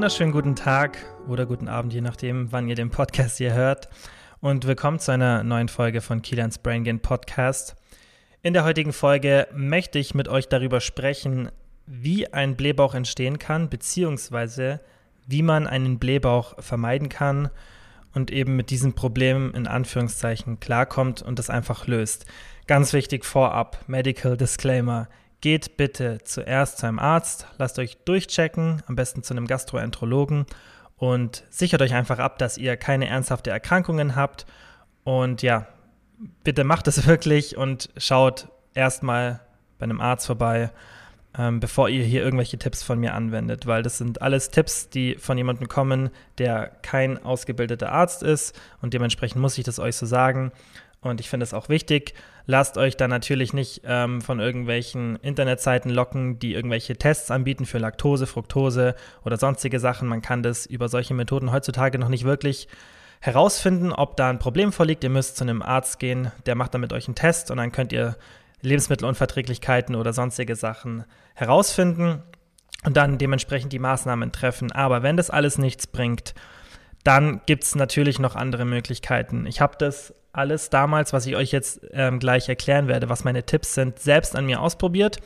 wunderschönen guten Tag oder guten Abend, je nachdem, wann ihr den Podcast hier hört. Und willkommen zu einer neuen Folge von Kilians Brain Gain Podcast. In der heutigen Folge möchte ich mit euch darüber sprechen, wie ein Blähbauch entstehen kann, beziehungsweise wie man einen Blähbauch vermeiden kann und eben mit diesem Problem in Anführungszeichen klarkommt und das einfach löst. Ganz wichtig vorab, Medical Disclaimer. Geht bitte zuerst zu einem Arzt, lasst euch durchchecken, am besten zu einem Gastroenterologen und sichert euch einfach ab, dass ihr keine ernsthafte Erkrankungen habt. Und ja, bitte macht es wirklich und schaut erstmal bei einem Arzt vorbei, ähm, bevor ihr hier irgendwelche Tipps von mir anwendet, weil das sind alles Tipps, die von jemandem kommen, der kein ausgebildeter Arzt ist und dementsprechend muss ich das euch so sagen. Und ich finde es auch wichtig. Lasst euch da natürlich nicht ähm, von irgendwelchen Internetseiten locken, die irgendwelche Tests anbieten für Laktose, Fructose oder sonstige Sachen. Man kann das über solche Methoden heutzutage noch nicht wirklich herausfinden, ob da ein Problem vorliegt. Ihr müsst zu einem Arzt gehen, der macht dann mit euch einen Test und dann könnt ihr Lebensmittelunverträglichkeiten oder sonstige Sachen herausfinden und dann dementsprechend die Maßnahmen treffen. Aber wenn das alles nichts bringt, dann gibt es natürlich noch andere Möglichkeiten. Ich habe das alles damals, was ich euch jetzt ähm, gleich erklären werde, was meine Tipps sind, selbst an mir ausprobiert.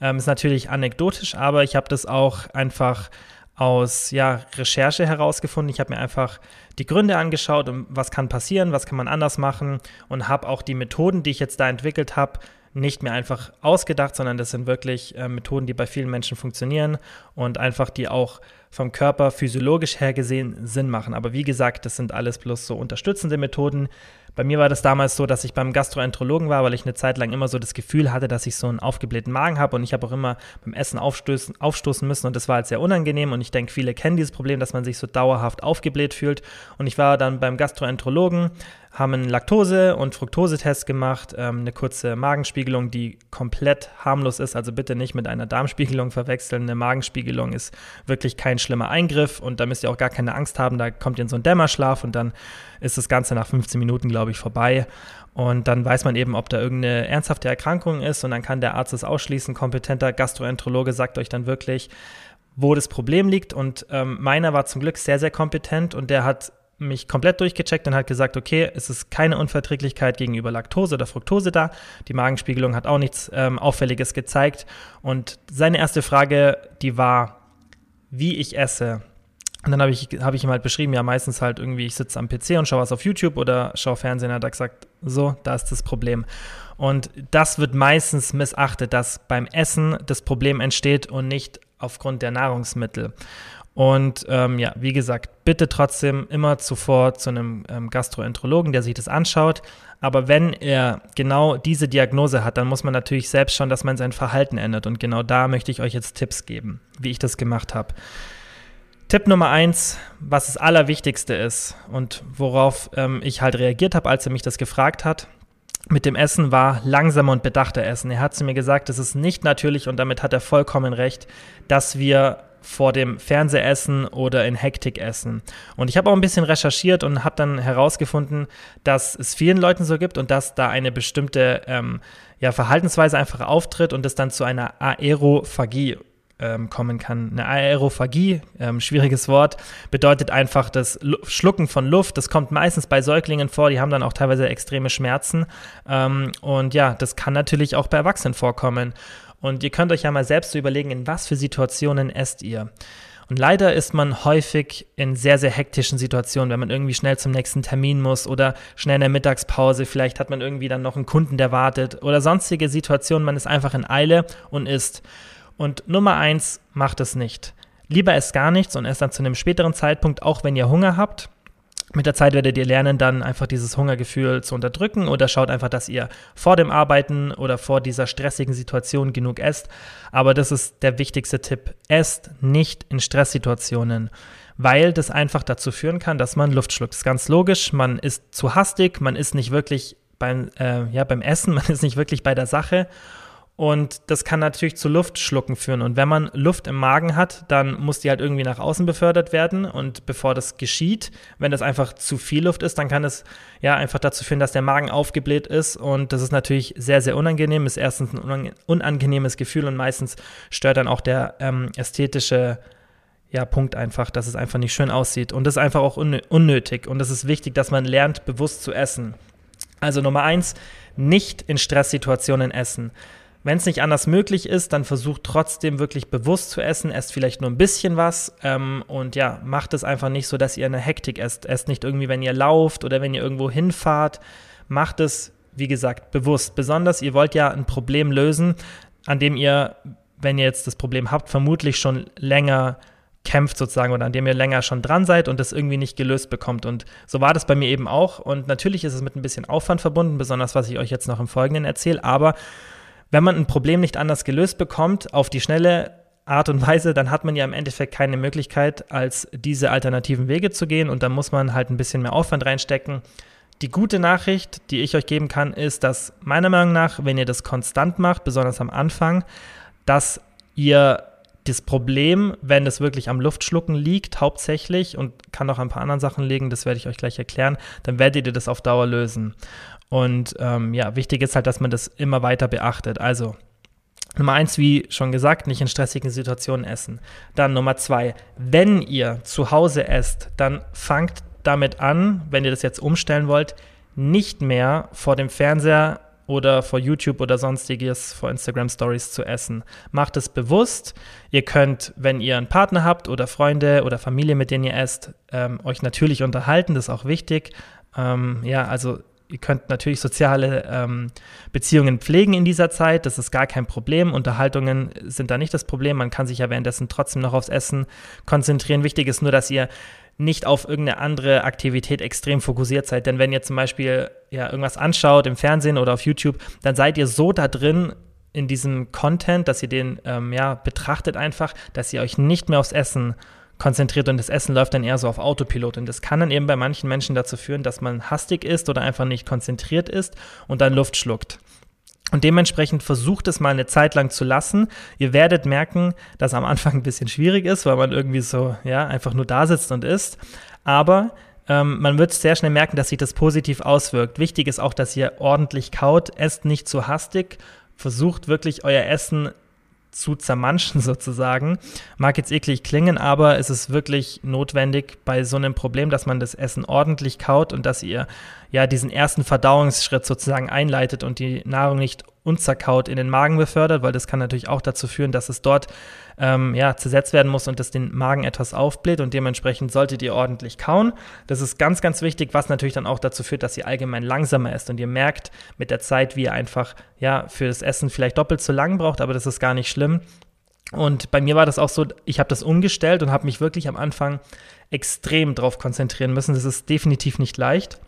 Ähm, ist natürlich anekdotisch, aber ich habe das auch einfach aus ja, Recherche herausgefunden. Ich habe mir einfach die Gründe angeschaut, um was kann passieren, was kann man anders machen und habe auch die Methoden, die ich jetzt da entwickelt habe, nicht mehr einfach ausgedacht, sondern das sind wirklich äh, Methoden, die bei vielen Menschen funktionieren und einfach die auch vom Körper physiologisch her gesehen Sinn machen. Aber wie gesagt, das sind alles bloß so unterstützende Methoden, bei mir war das damals so, dass ich beim Gastroenterologen war, weil ich eine Zeit lang immer so das Gefühl hatte, dass ich so einen aufgeblähten Magen habe und ich habe auch immer beim Essen aufstoßen, aufstoßen müssen und das war halt sehr unangenehm und ich denke, viele kennen dieses Problem, dass man sich so dauerhaft aufgebläht fühlt und ich war dann beim Gastroenterologen, haben einen Laktose- und Fructosetest gemacht, ähm, eine kurze Magenspiegelung, die komplett harmlos ist, also bitte nicht mit einer Darmspiegelung verwechseln. Eine Magenspiegelung ist wirklich kein schlimmer Eingriff und da müsst ihr auch gar keine Angst haben, da kommt ihr in so einen Dämmerschlaf und dann ist das Ganze nach 15 Minuten, glaube ich, vorbei. Und dann weiß man eben, ob da irgendeine ernsthafte Erkrankung ist und dann kann der Arzt es ausschließen. Kompetenter Gastroenterologe sagt euch dann wirklich, wo das Problem liegt. Und ähm, meiner war zum Glück sehr, sehr kompetent und der hat mich komplett durchgecheckt und hat gesagt, okay, es ist keine Unverträglichkeit gegenüber Laktose oder Fructose da. Die Magenspiegelung hat auch nichts ähm, Auffälliges gezeigt. Und seine erste Frage, die war, wie ich esse. Und dann habe ich, hab ich ihm halt beschrieben, ja, meistens halt irgendwie, ich sitze am PC und schaue was auf YouTube oder schaue Fernsehen. Und hat er gesagt, so, da ist das Problem. Und das wird meistens missachtet, dass beim Essen das Problem entsteht und nicht aufgrund der Nahrungsmittel. Und ähm, ja, wie gesagt, bitte trotzdem immer zuvor zu einem ähm, Gastroenterologen, der sich das anschaut. Aber wenn er genau diese Diagnose hat, dann muss man natürlich selbst schauen, dass man sein Verhalten ändert. Und genau da möchte ich euch jetzt Tipps geben, wie ich das gemacht habe. Tipp Nummer eins, was das Allerwichtigste ist und worauf ähm, ich halt reagiert habe, als er mich das gefragt hat, mit dem Essen war langsamer und bedachter Essen. Er hat zu mir gesagt, es ist nicht natürlich und damit hat er vollkommen recht, dass wir vor dem Fernsehessen oder in Hektik essen. Und ich habe auch ein bisschen recherchiert und habe dann herausgefunden, dass es vielen Leuten so gibt und dass da eine bestimmte ähm, ja, Verhaltensweise einfach auftritt und es dann zu einer Aerophagie ähm, kommen kann. Eine Aerophagie, ähm, schwieriges Wort, bedeutet einfach das Schlucken von Luft. Das kommt meistens bei Säuglingen vor, die haben dann auch teilweise extreme Schmerzen. Ähm, und ja, das kann natürlich auch bei Erwachsenen vorkommen. Und ihr könnt euch ja mal selbst so überlegen, in was für Situationen esst ihr. Und leider ist man häufig in sehr, sehr hektischen Situationen, wenn man irgendwie schnell zum nächsten Termin muss oder schnell in der Mittagspause, vielleicht hat man irgendwie dann noch einen Kunden, der wartet oder sonstige Situationen, man ist einfach in Eile und isst. Und Nummer eins, macht es nicht. Lieber esst gar nichts und esst dann zu einem späteren Zeitpunkt, auch wenn ihr Hunger habt mit der Zeit werdet ihr lernen, dann einfach dieses Hungergefühl zu unterdrücken oder schaut einfach, dass ihr vor dem Arbeiten oder vor dieser stressigen Situation genug esst. Aber das ist der wichtigste Tipp. Esst nicht in Stresssituationen, weil das einfach dazu führen kann, dass man Luft schluckt. Das ist ganz logisch. Man ist zu hastig, man ist nicht wirklich beim, äh, ja, beim Essen, man ist nicht wirklich bei der Sache. Und das kann natürlich zu Luftschlucken führen. Und wenn man Luft im Magen hat, dann muss die halt irgendwie nach außen befördert werden. Und bevor das geschieht, wenn das einfach zu viel Luft ist, dann kann es ja einfach dazu führen, dass der Magen aufgebläht ist. Und das ist natürlich sehr, sehr unangenehm. Ist erstens ein unangenehmes Gefühl und meistens stört dann auch der ähm, ästhetische ja, Punkt einfach, dass es einfach nicht schön aussieht. Und das ist einfach auch unnötig. Und es ist wichtig, dass man lernt, bewusst zu essen. Also Nummer eins, nicht in Stresssituationen essen. Wenn es nicht anders möglich ist, dann versucht trotzdem wirklich bewusst zu essen. Esst vielleicht nur ein bisschen was ähm, und ja, macht es einfach nicht so, dass ihr eine Hektik esst. Esst nicht irgendwie, wenn ihr lauft oder wenn ihr irgendwo hinfahrt. Macht es, wie gesagt, bewusst. Besonders, ihr wollt ja ein Problem lösen, an dem ihr, wenn ihr jetzt das Problem habt, vermutlich schon länger kämpft sozusagen oder an dem ihr länger schon dran seid und das irgendwie nicht gelöst bekommt. Und so war das bei mir eben auch. Und natürlich ist es mit ein bisschen Aufwand verbunden, besonders was ich euch jetzt noch im Folgenden erzähle. Aber wenn man ein Problem nicht anders gelöst bekommt, auf die schnelle Art und Weise, dann hat man ja im Endeffekt keine Möglichkeit, als diese alternativen Wege zu gehen und da muss man halt ein bisschen mehr Aufwand reinstecken. Die gute Nachricht, die ich euch geben kann, ist, dass meiner Meinung nach, wenn ihr das konstant macht, besonders am Anfang, dass ihr das Problem, wenn es wirklich am Luftschlucken liegt, hauptsächlich und kann auch ein paar anderen Sachen liegen, das werde ich euch gleich erklären, dann werdet ihr das auf Dauer lösen. Und ähm, ja, wichtig ist halt, dass man das immer weiter beachtet. Also Nummer eins, wie schon gesagt, nicht in stressigen Situationen essen. Dann Nummer zwei, wenn ihr zu Hause esst, dann fangt damit an, wenn ihr das jetzt umstellen wollt, nicht mehr vor dem Fernseher oder vor YouTube oder sonstiges, vor Instagram Stories zu essen. Macht es bewusst. Ihr könnt, wenn ihr einen Partner habt oder Freunde oder Familie, mit denen ihr esst, ähm, euch natürlich unterhalten. Das ist auch wichtig. Ähm, ja, also ihr könnt natürlich soziale ähm, Beziehungen pflegen in dieser Zeit, das ist gar kein Problem. Unterhaltungen sind da nicht das Problem. Man kann sich ja währenddessen trotzdem noch aufs Essen konzentrieren. Wichtig ist nur, dass ihr nicht auf irgendeine andere Aktivität extrem fokussiert seid. Denn wenn ihr zum Beispiel ja, irgendwas anschaut im Fernsehen oder auf YouTube, dann seid ihr so da drin in diesem Content, dass ihr den ähm, ja, betrachtet einfach, dass ihr euch nicht mehr aufs Essen konzentriert und das Essen läuft dann eher so auf Autopilot. Und das kann dann eben bei manchen Menschen dazu führen, dass man hastig ist oder einfach nicht konzentriert ist und dann Luft schluckt. Und dementsprechend versucht es mal eine Zeit lang zu lassen. Ihr werdet merken, dass am Anfang ein bisschen schwierig ist, weil man irgendwie so, ja, einfach nur da sitzt und isst. Aber ähm, man wird sehr schnell merken, dass sich das positiv auswirkt. Wichtig ist auch, dass ihr ordentlich kaut, esst nicht zu hastig, versucht wirklich euer Essen zu zermanschen sozusagen. Mag jetzt eklig klingen, aber es ist wirklich notwendig bei so einem Problem, dass man das Essen ordentlich kaut und dass ihr ja diesen ersten Verdauungsschritt sozusagen einleitet und die Nahrung nicht unzerkaut in den Magen befördert, weil das kann natürlich auch dazu führen, dass es dort ähm, ja, zersetzt werden muss und das den Magen etwas aufbläht und dementsprechend solltet ihr ordentlich kauen. Das ist ganz, ganz wichtig, was natürlich dann auch dazu führt, dass ihr allgemein langsamer esst und ihr merkt mit der Zeit, wie ihr einfach ja, für das Essen vielleicht doppelt so lang braucht, aber das ist gar nicht schlimm. Und bei mir war das auch so, ich habe das umgestellt und habe mich wirklich am Anfang extrem darauf konzentrieren müssen. Das ist definitiv nicht leicht.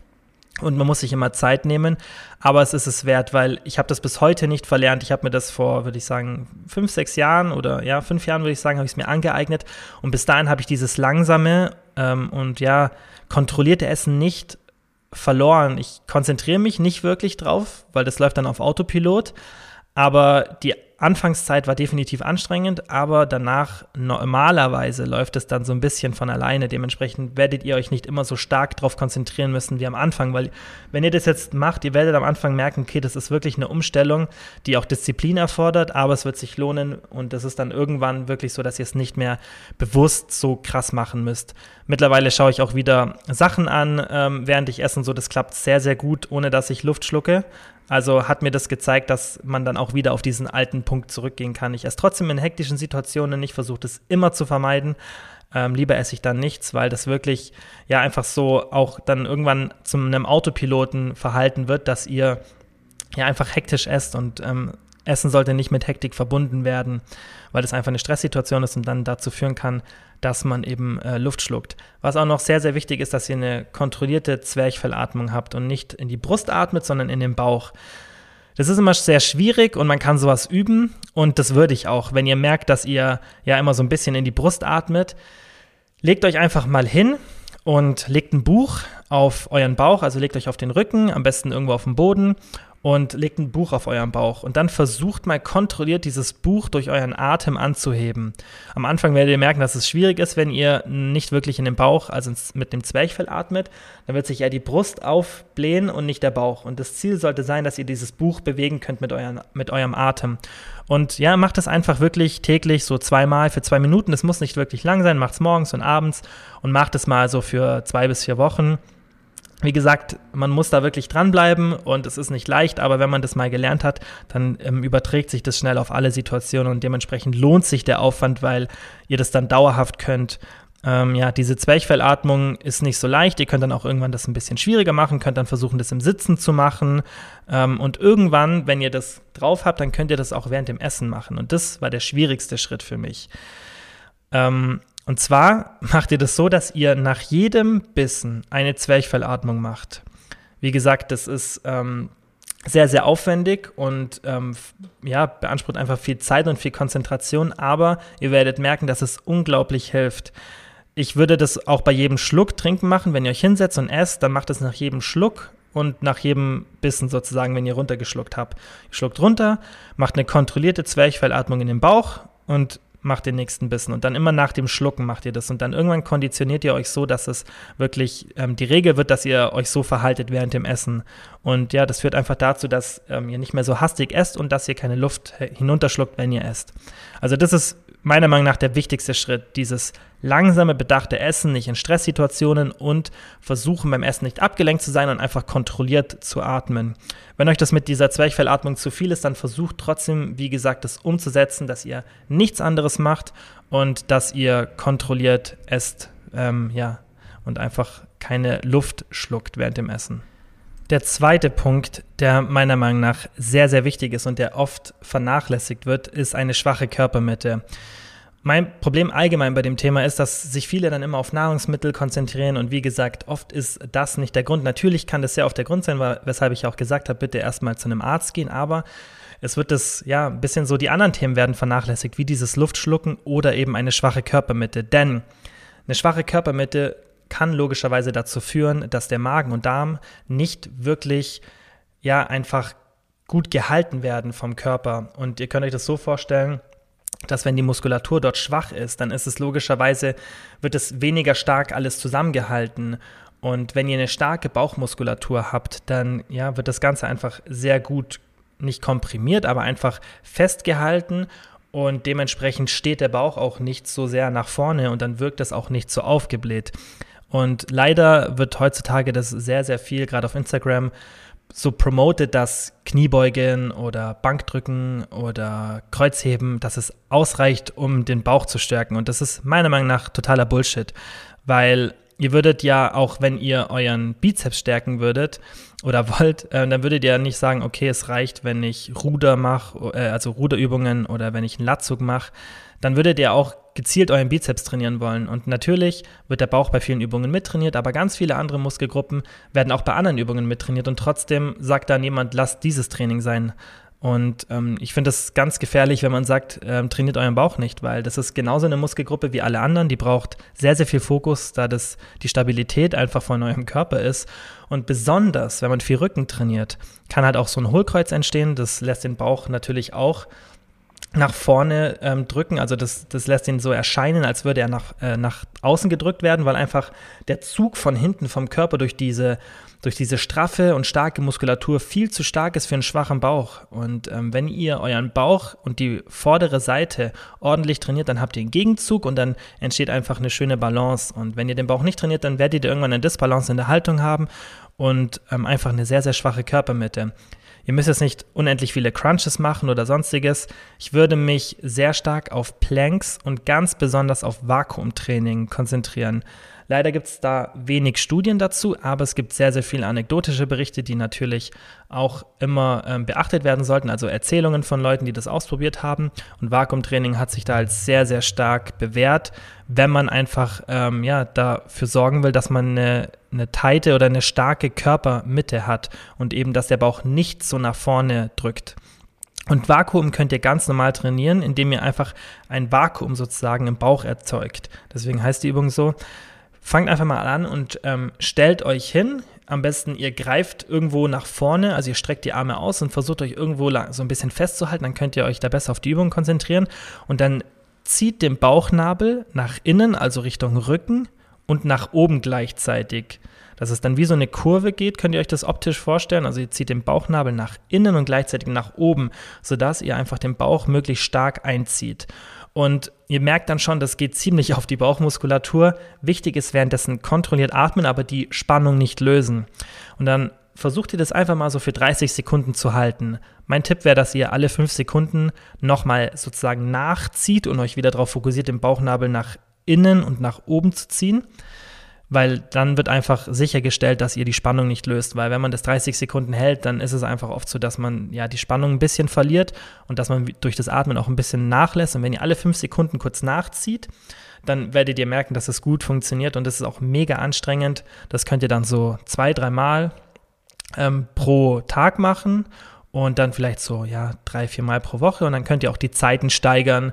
Und man muss sich immer Zeit nehmen, aber es ist es wert, weil ich habe das bis heute nicht verlernt. Ich habe mir das vor, würde ich sagen, fünf, sechs Jahren oder ja, fünf Jahren würde ich sagen, habe ich es mir angeeignet. Und bis dahin habe ich dieses langsame ähm, und ja, kontrollierte Essen nicht verloren. Ich konzentriere mich nicht wirklich drauf, weil das läuft dann auf Autopilot. Aber die Anfangszeit war definitiv anstrengend, aber danach normalerweise läuft es dann so ein bisschen von alleine. Dementsprechend werdet ihr euch nicht immer so stark darauf konzentrieren müssen wie am Anfang, weil wenn ihr das jetzt macht, ihr werdet am Anfang merken, okay, das ist wirklich eine Umstellung, die auch Disziplin erfordert, aber es wird sich lohnen und es ist dann irgendwann wirklich so, dass ihr es nicht mehr bewusst so krass machen müsst. Mittlerweile schaue ich auch wieder Sachen an, ähm, während ich esse und so, das klappt sehr, sehr gut, ohne dass ich Luft schlucke. Also hat mir das gezeigt, dass man dann auch wieder auf diesen alten Punkt zurückgehen kann. Ich esse trotzdem in hektischen Situationen nicht, versuche es immer zu vermeiden. Ähm, lieber esse ich dann nichts, weil das wirklich ja einfach so auch dann irgendwann zu einem Autopiloten verhalten wird, dass ihr ja einfach hektisch esst und ähm, Essen sollte nicht mit Hektik verbunden werden, weil das einfach eine Stresssituation ist und dann dazu führen kann, dass man eben äh, Luft schluckt. Was auch noch sehr, sehr wichtig ist, dass ihr eine kontrollierte Zwerchfellatmung habt und nicht in die Brust atmet, sondern in den Bauch. Das ist immer sehr schwierig und man kann sowas üben und das würde ich auch. Wenn ihr merkt, dass ihr ja immer so ein bisschen in die Brust atmet, legt euch einfach mal hin und legt ein Buch auf euren Bauch, also legt euch auf den Rücken, am besten irgendwo auf dem Boden und legt ein Buch auf euren Bauch und dann versucht mal kontrolliert dieses Buch durch euren Atem anzuheben. Am Anfang werdet ihr merken, dass es schwierig ist, wenn ihr nicht wirklich in den Bauch, also mit dem Zwerchfell atmet, dann wird sich eher die Brust aufblähen und nicht der Bauch. Und das Ziel sollte sein, dass ihr dieses Buch bewegen könnt mit, euren, mit eurem Atem. Und ja, macht es einfach wirklich täglich so zweimal für zwei Minuten. Es muss nicht wirklich lang sein, macht es morgens und abends und macht es mal so für zwei bis vier Wochen. Wie gesagt, man muss da wirklich dranbleiben und es ist nicht leicht, aber wenn man das mal gelernt hat, dann ähm, überträgt sich das schnell auf alle Situationen und dementsprechend lohnt sich der Aufwand, weil ihr das dann dauerhaft könnt. Ähm, ja, diese Zwerchfellatmung ist nicht so leicht. Ihr könnt dann auch irgendwann das ein bisschen schwieriger machen, könnt dann versuchen, das im Sitzen zu machen. Ähm, und irgendwann, wenn ihr das drauf habt, dann könnt ihr das auch während dem Essen machen. Und das war der schwierigste Schritt für mich. Ähm, und zwar macht ihr das so, dass ihr nach jedem Bissen eine Zwerchfellatmung macht. Wie gesagt, das ist ähm, sehr, sehr aufwendig und ähm, ja, beansprucht einfach viel Zeit und viel Konzentration, aber ihr werdet merken, dass es unglaublich hilft. Ich würde das auch bei jedem Schluck trinken machen. Wenn ihr euch hinsetzt und esst, dann macht es nach jedem Schluck und nach jedem Bissen sozusagen, wenn ihr runtergeschluckt habt. Ihr schluckt runter, macht eine kontrollierte Zwerchfellatmung in den Bauch und macht den nächsten Bissen. Und dann immer nach dem Schlucken macht ihr das. Und dann irgendwann konditioniert ihr euch so, dass es wirklich ähm, die Regel wird, dass ihr euch so verhaltet während dem Essen. Und ja, das führt einfach dazu, dass ähm, ihr nicht mehr so hastig esst und dass ihr keine Luft hinunterschluckt, wenn ihr esst. Also das ist meiner Meinung nach der wichtigste Schritt, dieses langsame, bedachte Essen, nicht in Stresssituationen und versuchen beim Essen nicht abgelenkt zu sein und einfach kontrolliert zu atmen. Wenn euch das mit dieser Zwerchfellatmung zu viel ist, dann versucht trotzdem, wie gesagt, das umzusetzen, dass ihr nichts anderes macht und dass ihr kontrolliert esst, ähm, ja, und einfach keine Luft schluckt während dem Essen. Der zweite Punkt, der meiner Meinung nach sehr, sehr wichtig ist und der oft vernachlässigt wird, ist eine schwache Körpermitte. Mein Problem allgemein bei dem Thema ist, dass sich viele dann immer auf Nahrungsmittel konzentrieren und wie gesagt, oft ist das nicht der Grund. Natürlich kann das sehr oft der Grund sein, weshalb ich auch gesagt habe, bitte erstmal zu einem Arzt gehen, aber es wird das, ja, ein bisschen so, die anderen Themen werden vernachlässigt, wie dieses Luftschlucken oder eben eine schwache Körpermitte. Denn eine schwache Körpermitte kann logischerweise dazu führen, dass der Magen und Darm nicht wirklich, ja, einfach gut gehalten werden vom Körper. Und ihr könnt euch das so vorstellen, dass wenn die Muskulatur dort schwach ist, dann ist es logischerweise, wird es weniger stark alles zusammengehalten. Und wenn ihr eine starke Bauchmuskulatur habt, dann ja, wird das Ganze einfach sehr gut, nicht komprimiert, aber einfach festgehalten und dementsprechend steht der Bauch auch nicht so sehr nach vorne und dann wirkt es auch nicht so aufgebläht. Und leider wird heutzutage das sehr, sehr viel, gerade auf Instagram, so promotet, dass Kniebeugen oder Bankdrücken oder Kreuzheben, dass es ausreicht, um den Bauch zu stärken. Und das ist meiner Meinung nach totaler Bullshit, weil ihr würdet ja auch, wenn ihr euren Bizeps stärken würdet oder wollt, äh, dann würdet ihr nicht sagen, okay, es reicht, wenn ich Ruder mache, äh, also Ruderübungen oder wenn ich einen Latzug mache, dann würdet ihr auch gezielt euren Bizeps trainieren wollen. Und natürlich wird der Bauch bei vielen Übungen mittrainiert, aber ganz viele andere Muskelgruppen werden auch bei anderen Übungen mittrainiert und trotzdem sagt dann jemand, lasst dieses Training sein. Und ähm, ich finde das ganz gefährlich, wenn man sagt, ähm, trainiert euren Bauch nicht, weil das ist genauso eine Muskelgruppe wie alle anderen. Die braucht sehr, sehr viel Fokus, da das die Stabilität einfach von eurem Körper ist. Und besonders, wenn man viel Rücken trainiert, kann halt auch so ein Hohlkreuz entstehen. Das lässt den Bauch natürlich auch nach vorne ähm, drücken. Also das, das lässt ihn so erscheinen, als würde er nach, äh, nach außen gedrückt werden, weil einfach der Zug von hinten vom Körper durch diese, durch diese straffe und starke Muskulatur viel zu stark ist für einen schwachen Bauch. Und ähm, wenn ihr euren Bauch und die vordere Seite ordentlich trainiert, dann habt ihr einen Gegenzug und dann entsteht einfach eine schöne Balance. Und wenn ihr den Bauch nicht trainiert, dann werdet ihr irgendwann eine Disbalance in der Haltung haben und ähm, einfach eine sehr, sehr schwache Körpermitte. Ihr müsst jetzt nicht unendlich viele Crunches machen oder sonstiges. Ich würde mich sehr stark auf Planks und ganz besonders auf Vakuumtraining konzentrieren. Leider gibt es da wenig Studien dazu, aber es gibt sehr, sehr viele anekdotische Berichte, die natürlich auch immer ähm, beachtet werden sollten, also Erzählungen von Leuten, die das ausprobiert haben. Und Vakuumtraining hat sich da als sehr, sehr stark bewährt, wenn man einfach ähm, ja, dafür sorgen will, dass man eine, eine teite oder eine starke Körpermitte hat und eben, dass der Bauch nicht so nach vorne drückt. Und Vakuum könnt ihr ganz normal trainieren, indem ihr einfach ein Vakuum sozusagen im Bauch erzeugt. Deswegen heißt die Übung so fangt einfach mal an und ähm, stellt euch hin. Am besten, ihr greift irgendwo nach vorne, also ihr streckt die Arme aus und versucht euch irgendwo so ein bisschen festzuhalten, dann könnt ihr euch da besser auf die Übung konzentrieren. Und dann zieht den Bauchnabel nach innen, also Richtung Rücken und nach oben gleichzeitig. Dass es dann wie so eine Kurve geht, könnt ihr euch das optisch vorstellen. Also ihr zieht den Bauchnabel nach innen und gleichzeitig nach oben, sodass ihr einfach den Bauch möglichst stark einzieht. Und ihr merkt dann schon, das geht ziemlich auf die Bauchmuskulatur. Wichtig ist währenddessen kontrolliert atmen, aber die Spannung nicht lösen. Und dann versucht ihr das einfach mal so für 30 Sekunden zu halten. Mein Tipp wäre, dass ihr alle 5 Sekunden nochmal sozusagen nachzieht und euch wieder darauf fokussiert, den Bauchnabel nach innen und nach oben zu ziehen weil dann wird einfach sichergestellt, dass ihr die Spannung nicht löst, weil wenn man das 30 Sekunden hält, dann ist es einfach oft so, dass man ja die Spannung ein bisschen verliert und dass man durch das Atmen auch ein bisschen nachlässt und wenn ihr alle fünf Sekunden kurz nachzieht, dann werdet ihr merken, dass es gut funktioniert und es ist auch mega anstrengend. Das könnt ihr dann so zwei, dreimal ähm, pro Tag machen und dann vielleicht so ja drei, vier Mal pro Woche und dann könnt ihr auch die Zeiten steigern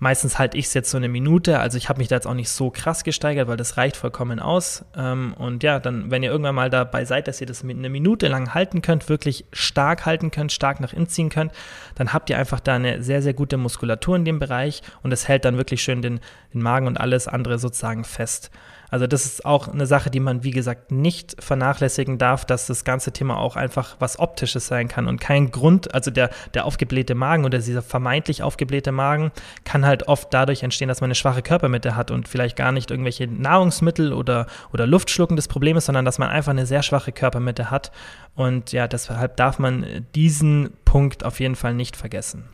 Meistens halte ich es jetzt so eine Minute, also ich habe mich da jetzt auch nicht so krass gesteigert, weil das reicht vollkommen aus. Ähm, und ja, dann, wenn ihr irgendwann mal dabei seid, dass ihr das eine Minute lang halten könnt, wirklich stark halten könnt, stark nach innen ziehen könnt, dann habt ihr einfach da eine sehr, sehr gute Muskulatur in dem Bereich und es hält dann wirklich schön den, den Magen und alles andere sozusagen fest. Also das ist auch eine Sache, die man, wie gesagt, nicht vernachlässigen darf, dass das ganze Thema auch einfach was Optisches sein kann und kein Grund, also der, der aufgeblähte Magen oder dieser vermeintlich aufgeblähte Magen kann halt oft dadurch entstehen, dass man eine schwache Körpermitte hat und vielleicht gar nicht irgendwelche Nahrungsmittel oder, oder Luftschlucken des Problems, sondern dass man einfach eine sehr schwache Körpermitte hat. Und ja, deshalb darf man diesen Punkt auf jeden Fall nicht vergessen.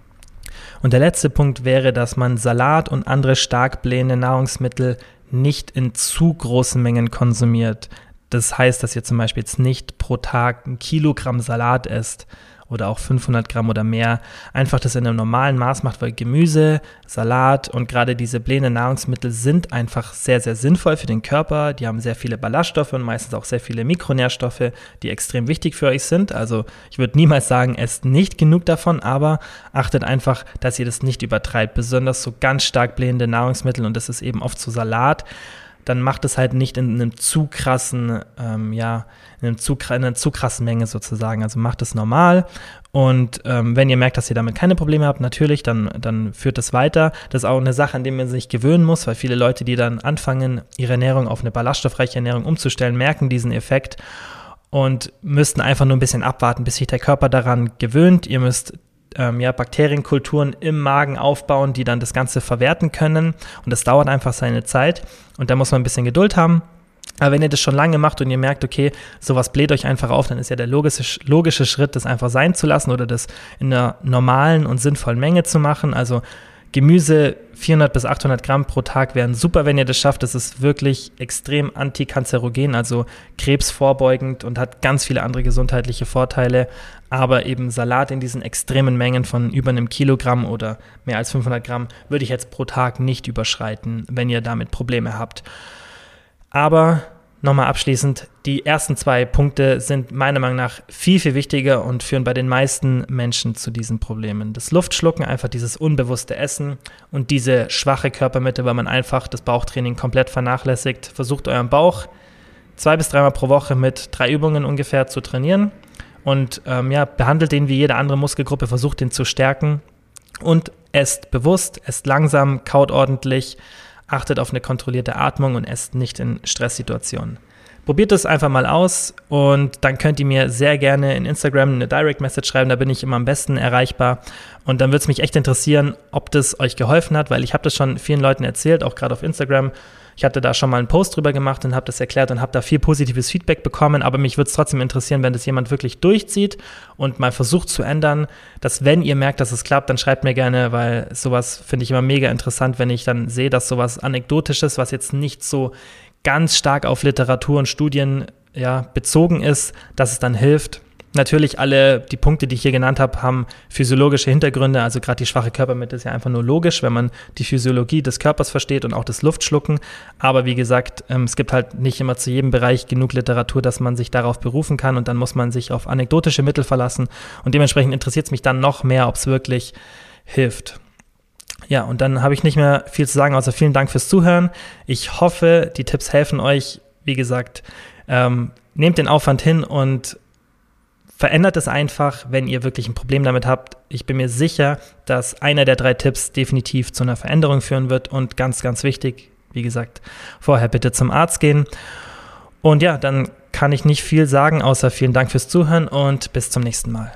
Und der letzte Punkt wäre, dass man Salat und andere stark blähende Nahrungsmittel nicht in zu großen Mengen konsumiert. Das heißt, dass ihr zum Beispiel jetzt nicht pro Tag ein Kilogramm Salat esst oder auch 500 Gramm oder mehr. Einfach das in einem normalen Maß macht, weil Gemüse, Salat und gerade diese blähenden Nahrungsmittel sind einfach sehr, sehr sinnvoll für den Körper. Die haben sehr viele Ballaststoffe und meistens auch sehr viele Mikronährstoffe, die extrem wichtig für euch sind. Also ich würde niemals sagen, esst nicht genug davon, aber achtet einfach, dass ihr das nicht übertreibt. Besonders so ganz stark blähende Nahrungsmittel und das ist eben oft so Salat dann macht es halt nicht in einem zu krassen, ähm, ja, in, einem zu, in einer zu krassen Menge sozusagen. Also macht es normal und ähm, wenn ihr merkt, dass ihr damit keine Probleme habt, natürlich, dann, dann führt es weiter. Das ist auch eine Sache, an der man sich gewöhnen muss, weil viele Leute, die dann anfangen, ihre Ernährung auf eine ballaststoffreiche Ernährung umzustellen, merken diesen Effekt und müssten einfach nur ein bisschen abwarten, bis sich der Körper daran gewöhnt. Ihr müsst ähm, ja, Bakterienkulturen im Magen aufbauen, die dann das Ganze verwerten können. Und das dauert einfach seine Zeit. Und da muss man ein bisschen Geduld haben. Aber wenn ihr das schon lange macht und ihr merkt, okay, sowas bläht euch einfach auf, dann ist ja der logische, logische Schritt, das einfach sein zu lassen oder das in einer normalen und sinnvollen Menge zu machen. Also Gemüse 400 bis 800 Gramm pro Tag wären super, wenn ihr das schafft. Das ist wirklich extrem antikanzerogen, also krebsvorbeugend und hat ganz viele andere gesundheitliche Vorteile. Aber eben Salat in diesen extremen Mengen von über einem Kilogramm oder mehr als 500 Gramm würde ich jetzt pro Tag nicht überschreiten, wenn ihr damit Probleme habt. Aber nochmal abschließend, die ersten zwei Punkte sind meiner Meinung nach viel, viel wichtiger und führen bei den meisten Menschen zu diesen Problemen. Das Luftschlucken, einfach dieses unbewusste Essen und diese schwache Körpermitte, weil man einfach das Bauchtraining komplett vernachlässigt. Versucht euren Bauch zwei bis dreimal pro Woche mit drei Übungen ungefähr zu trainieren und ähm, ja, behandelt den wie jede andere Muskelgruppe, versucht den zu stärken und esst bewusst, esst langsam, kaut ordentlich achtet auf eine kontrollierte Atmung und esst nicht in Stresssituationen. Probiert es einfach mal aus und dann könnt ihr mir sehr gerne in Instagram eine Direct Message schreiben, da bin ich immer am besten erreichbar. Und dann würde es mich echt interessieren, ob das euch geholfen hat, weil ich habe das schon vielen Leuten erzählt, auch gerade auf Instagram. Ich hatte da schon mal einen Post drüber gemacht und habe das erklärt und habe da viel positives Feedback bekommen. Aber mich würde es trotzdem interessieren, wenn das jemand wirklich durchzieht und mal versucht zu ändern, dass wenn ihr merkt, dass es klappt, dann schreibt mir gerne, weil sowas finde ich immer mega interessant, wenn ich dann sehe, dass sowas Anekdotisches, was jetzt nicht so ganz stark auf Literatur und Studien ja, bezogen ist, dass es dann hilft Natürlich alle die Punkte, die ich hier genannt habe, haben physiologische Hintergründe. Also gerade die schwache Körpermitte ist ja einfach nur logisch, wenn man die Physiologie des Körpers versteht und auch das Luftschlucken. Aber wie gesagt, ähm, es gibt halt nicht immer zu jedem Bereich genug Literatur, dass man sich darauf berufen kann und dann muss man sich auf anekdotische Mittel verlassen. Und dementsprechend interessiert es mich dann noch mehr, ob es wirklich hilft. Ja, und dann habe ich nicht mehr viel zu sagen, außer vielen Dank fürs Zuhören. Ich hoffe, die Tipps helfen euch. Wie gesagt, ähm, nehmt den Aufwand hin und verändert es einfach, wenn ihr wirklich ein Problem damit habt. Ich bin mir sicher, dass einer der drei Tipps definitiv zu einer Veränderung führen wird und ganz, ganz wichtig, wie gesagt, vorher bitte zum Arzt gehen. Und ja, dann kann ich nicht viel sagen, außer vielen Dank fürs Zuhören und bis zum nächsten Mal.